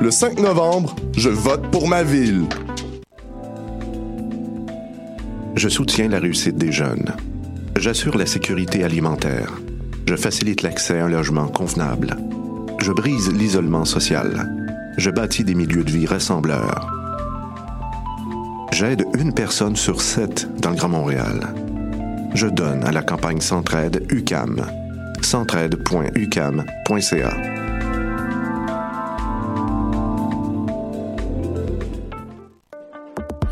Le 5 novembre, je vote pour ma ville. Je soutiens la réussite des jeunes. J'assure la sécurité alimentaire. Je facilite l'accès à un logement convenable. Je brise l'isolement social. Je bâtis des milieux de vie rassembleurs. J'aide une personne sur sept dans le Grand Montréal. Je donne à la campagne Centraide UCAM. centraide.ucam.ca.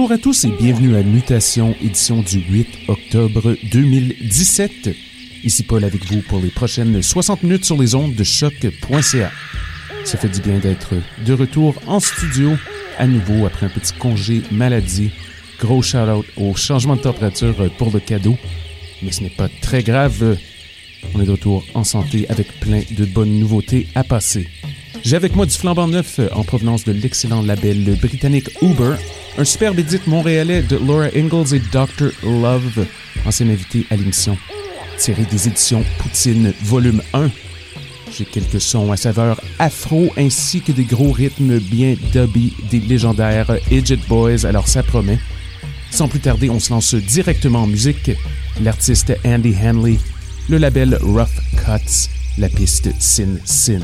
Bonjour à tous et bienvenue à Mutation, édition du 8 octobre 2017. Ici Paul avec vous pour les prochaines 60 minutes sur les ondes de choc.ca. Ça fait du bien d'être de retour en studio à nouveau après un petit congé maladie. Gros shout-out au changement de température pour le cadeau. Mais ce n'est pas très grave. On est de retour en santé avec plein de bonnes nouveautés à passer. J'ai avec moi du flambant neuf en provenance de l'excellent label britannique Uber, un superbe édite montréalais de Laura Ingalls et Dr. Love, ancien invité à l'émission, tiré des éditions Poutine Volume 1. J'ai quelques sons à saveur afro ainsi que des gros rythmes bien dubby des légendaires Idiot Boys, alors ça promet. Sans plus tarder, on se lance directement en musique. L'artiste Andy Hanley, le label Rough Cuts, la piste Sin Sin.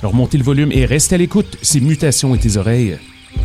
Alors montez le volume et restez à l'écoute, c'est Mutations et tes oreilles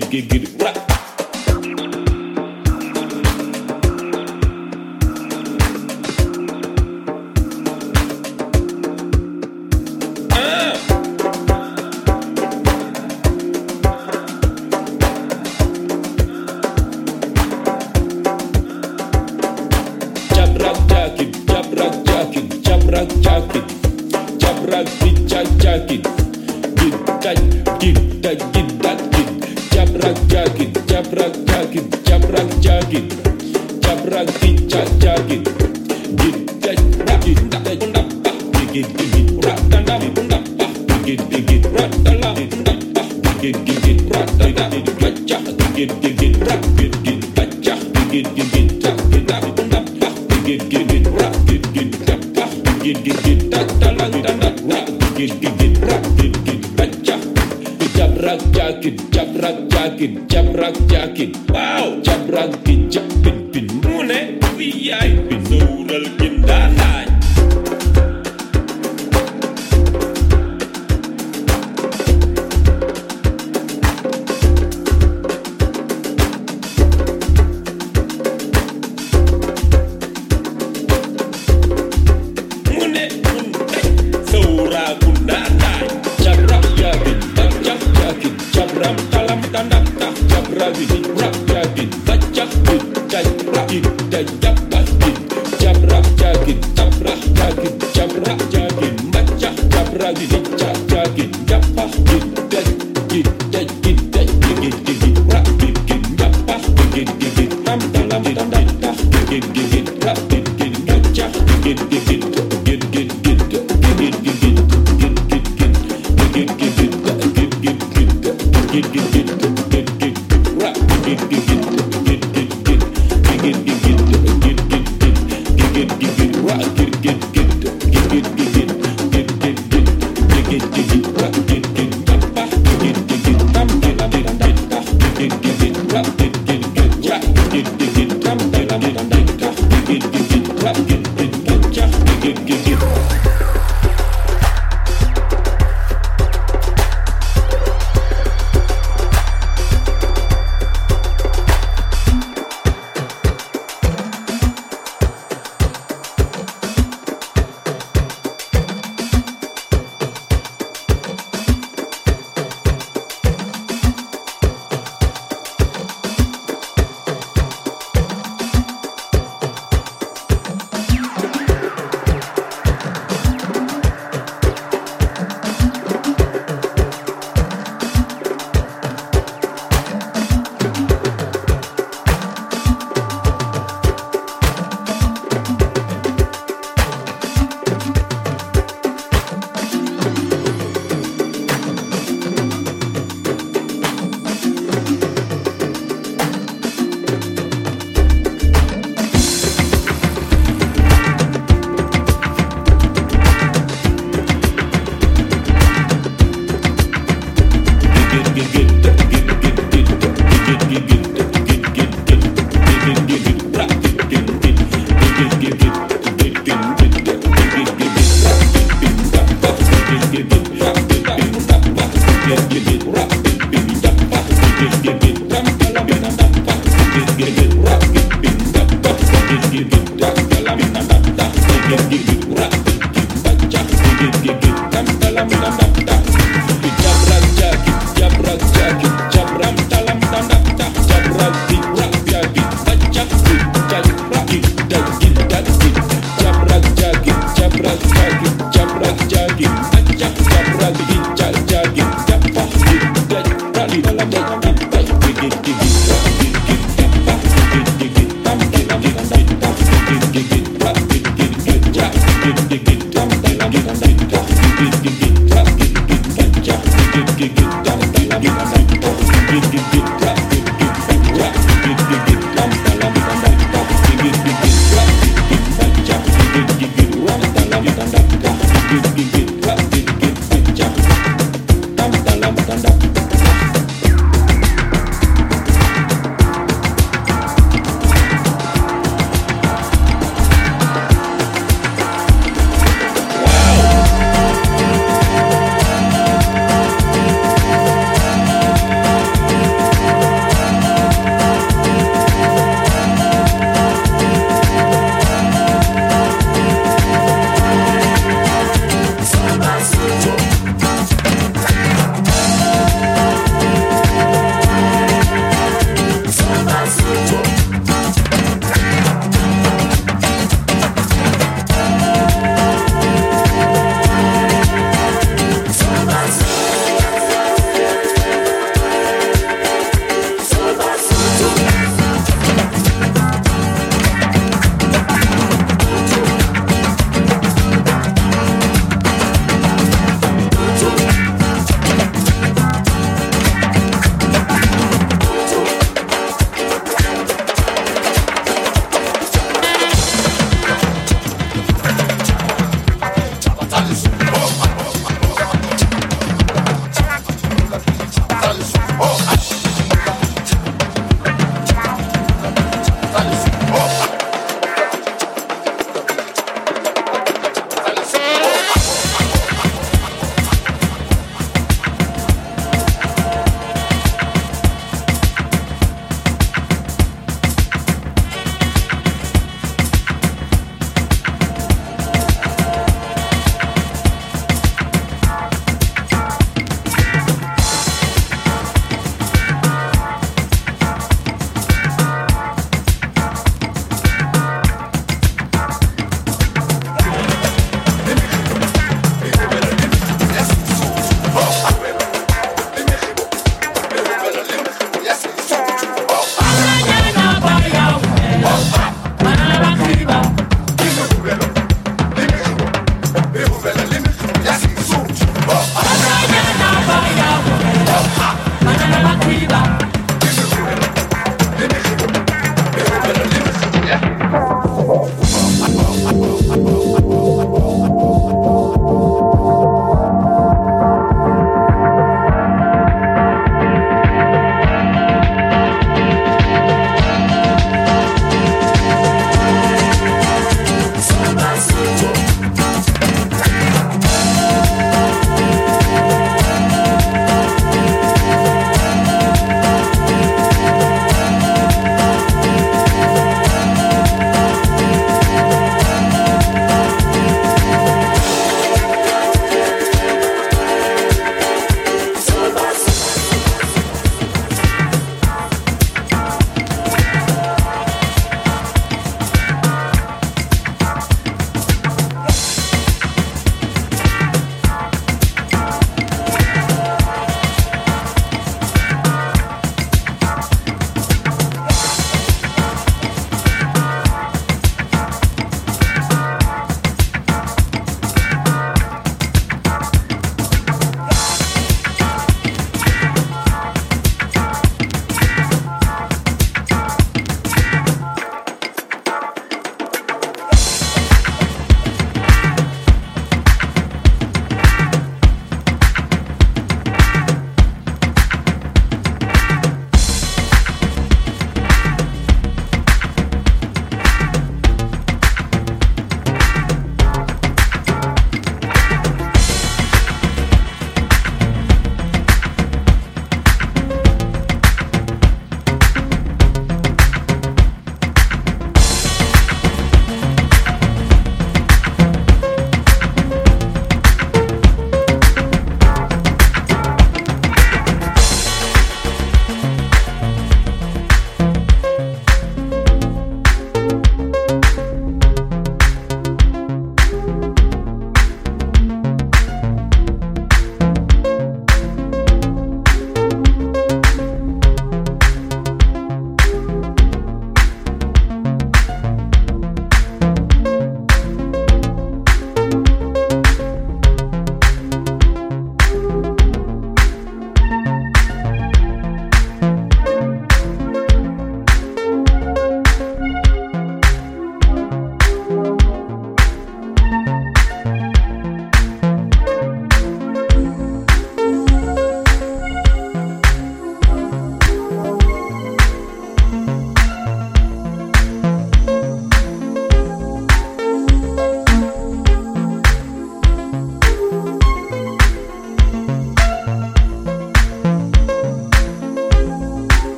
get get get it.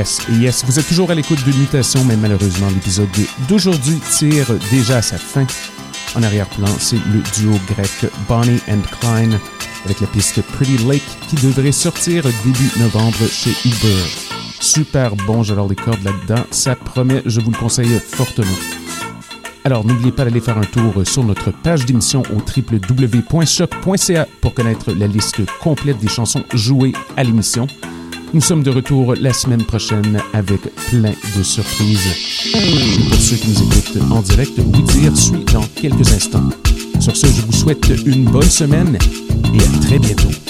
Yes, yes. Vous êtes toujours à l'écoute de Mutation, mais malheureusement, l'épisode d'aujourd'hui tire déjà à sa fin. En arrière-plan, c'est le duo grec Bonnie and Klein avec la piste Pretty Lake qui devrait sortir début novembre chez Uber. Super bon, j'adore les cordes là-dedans. Ça promet, je vous le conseille fortement. Alors, n'oubliez pas d'aller faire un tour sur notre page d'émission au www.choc.ca pour connaître la liste complète des chansons jouées à l'émission. Nous sommes de retour la semaine prochaine avec plein de surprises. Pour ceux qui nous écoutent en direct, oui dire suit dans quelques instants. Sur ce, je vous souhaite une bonne semaine et à très bientôt.